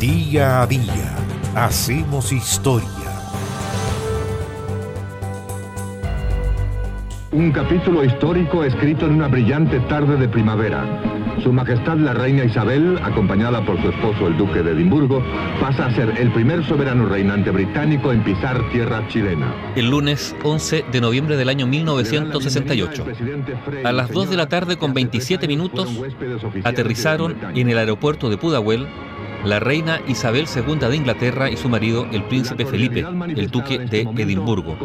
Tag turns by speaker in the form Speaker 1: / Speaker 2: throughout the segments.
Speaker 1: Día a día hacemos historia.
Speaker 2: Un capítulo histórico escrito en una brillante tarde de primavera. Su Majestad la Reina Isabel, acompañada por su esposo el Duque de Edimburgo, pasa a ser el primer soberano reinante británico en pisar tierra chilena.
Speaker 3: El lunes 11 de noviembre del año 1968, a las 2 de la tarde con 27 minutos, aterrizaron en el aeropuerto de Pudahuel la reina Isabel II de Inglaterra y su marido, el príncipe Felipe, el duque de Edimburgo.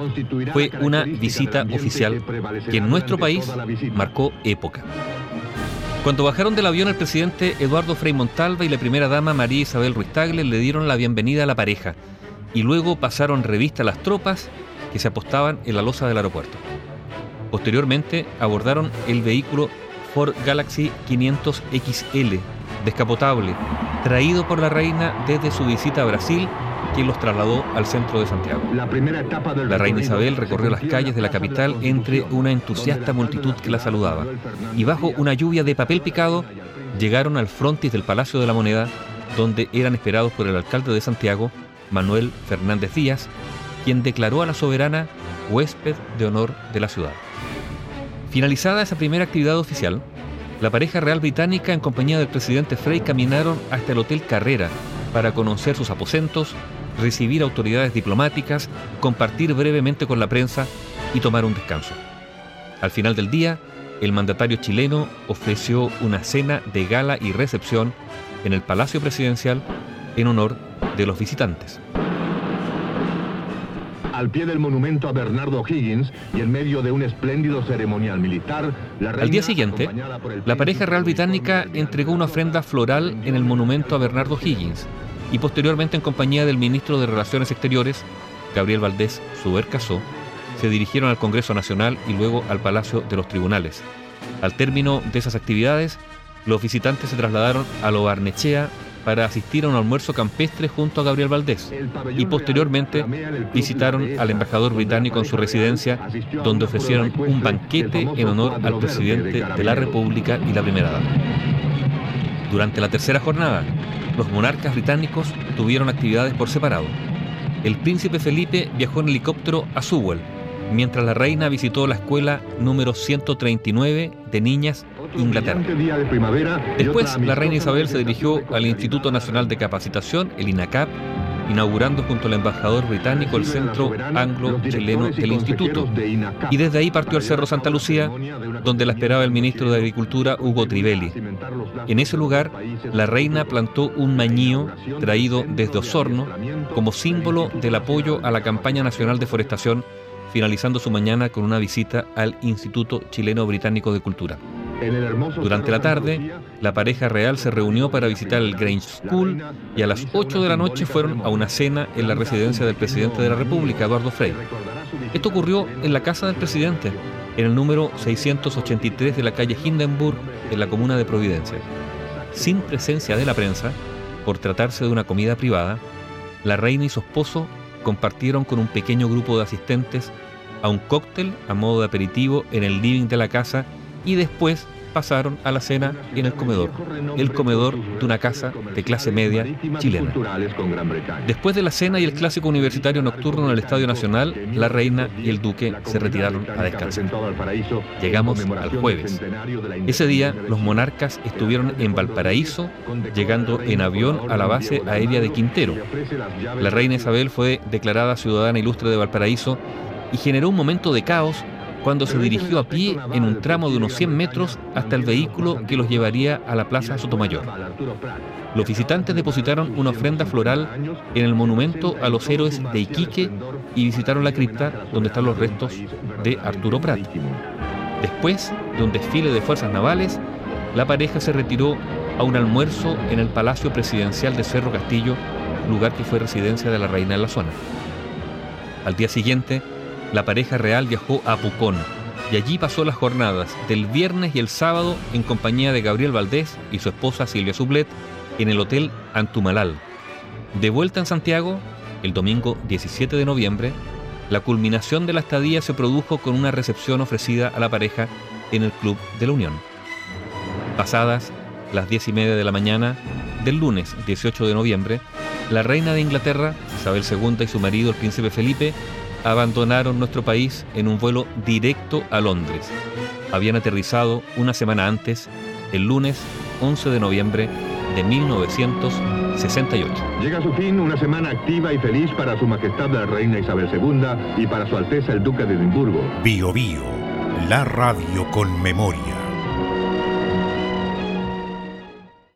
Speaker 3: Fue una visita oficial que en nuestro país marcó época. Cuando bajaron del avión el presidente Eduardo Frei Montalva y la primera dama María Isabel Ruiz Tagle le dieron la bienvenida a la pareja y luego pasaron revista a las tropas que se apostaban en la losa del aeropuerto. Posteriormente abordaron el vehículo Ford Galaxy 500 XL descapotable, traído por la reina desde su visita a Brasil quien los trasladó al centro de Santiago. La, primera etapa la reina Isabel recorrió las calles de la capital entre una entusiasta multitud que la saludaba y bajo una lluvia de papel picado llegaron al frontis del Palacio de la Moneda donde eran esperados por el alcalde de Santiago, Manuel Fernández Díaz, quien declaró a la soberana huésped de honor de la ciudad. Finalizada esa primera actividad oficial, la pareja real británica en compañía del presidente Frey caminaron hasta el Hotel Carrera para conocer sus aposentos, recibir autoridades diplomáticas, compartir brevemente con la prensa y tomar un descanso. Al final del día, el mandatario chileno ofreció una cena de gala y recepción en el Palacio Presidencial en honor de los visitantes.
Speaker 2: Al pie del monumento a Bernardo Higgins y en medio de un espléndido ceremonial militar,
Speaker 3: la Al día siguiente, la pareja real británica entregó una ofrenda floral en el monumento a Bernardo Higgins, y posteriormente en compañía del ministro de Relaciones Exteriores, Gabriel Valdés Subercasó, se dirigieron al Congreso Nacional y luego al Palacio de los Tribunales. Al término de esas actividades, los visitantes se trasladaron a Lo Barnechea para asistir a un almuerzo campestre junto a Gabriel Valdés y posteriormente visitaron al embajador británico en su residencia donde ofrecieron un banquete en honor al presidente de la República y la primera dama. Durante la tercera jornada, los monarcas británicos tuvieron actividades por separado. El príncipe Felipe viajó en helicóptero a Sewell, mientras la reina visitó la escuela número 139 de niñas Inglaterra. Después, la reina Isabel se dirigió al Instituto Nacional de Capacitación, el INACAP, inaugurando junto al embajador británico el centro anglo-chileno del instituto. Y desde ahí partió al Cerro Santa Lucía, donde la esperaba el ministro de Agricultura, Hugo Trivelli. En ese lugar, la reina plantó un mañío traído desde Osorno como símbolo del apoyo a la campaña nacional de forestación, finalizando su mañana con una visita al Instituto Chileno Británico de Cultura. Durante la tarde, la pareja real se reunió para visitar el Grange School y a las 8 de la noche fueron a una cena en la residencia del presidente de la República, Eduardo Frei. Esto ocurrió en la casa del presidente, en el número 683 de la calle Hindenburg, en la comuna de Providencia. Sin presencia de la prensa, por tratarse de una comida privada, la reina y su esposo compartieron con un pequeño grupo de asistentes a un cóctel a modo de aperitivo en el living de la casa y después pasaron a la cena en el comedor, el comedor de una casa de clase media chilena. Después de la cena y el clásico universitario nocturno en el Estadio Nacional, la reina y el duque se retiraron a descansar. Llegamos al jueves. Ese día los monarcas estuvieron en Valparaíso, llegando en avión a la base aérea de Quintero. La reina Isabel fue declarada ciudadana ilustre de Valparaíso y generó un momento de caos cuando se dirigió a pie en un tramo de unos 100 metros hasta el vehículo que los llevaría a la Plaza Sotomayor. Los visitantes depositaron una ofrenda floral en el monumento a los héroes de Iquique y visitaron la cripta donde están los restos de Arturo Prat. Después de un desfile de fuerzas navales, la pareja se retiró a un almuerzo en el Palacio Presidencial de Cerro Castillo, lugar que fue residencia de la reina en la zona. Al día siguiente, la pareja real viajó a Pucón y allí pasó las jornadas del viernes y el sábado en compañía de Gabriel Valdés y su esposa Silvia Sublet en el Hotel Antumalal. De vuelta en Santiago, el domingo 17 de noviembre, la culminación de la estadía se produjo con una recepción ofrecida a la pareja en el Club de la Unión. Pasadas las diez y media de la mañana, del lunes 18 de noviembre, la reina de Inglaterra, Isabel II y su marido, el príncipe Felipe, abandonaron nuestro país en un vuelo directo a Londres. Habían aterrizado una semana antes, el lunes 11 de noviembre de 1968.
Speaker 2: Llega a su fin una semana activa y feliz para Su Majestad la Reina Isabel II y para Su Alteza el Duque de Edimburgo.
Speaker 1: Bio Bio, la radio con memoria.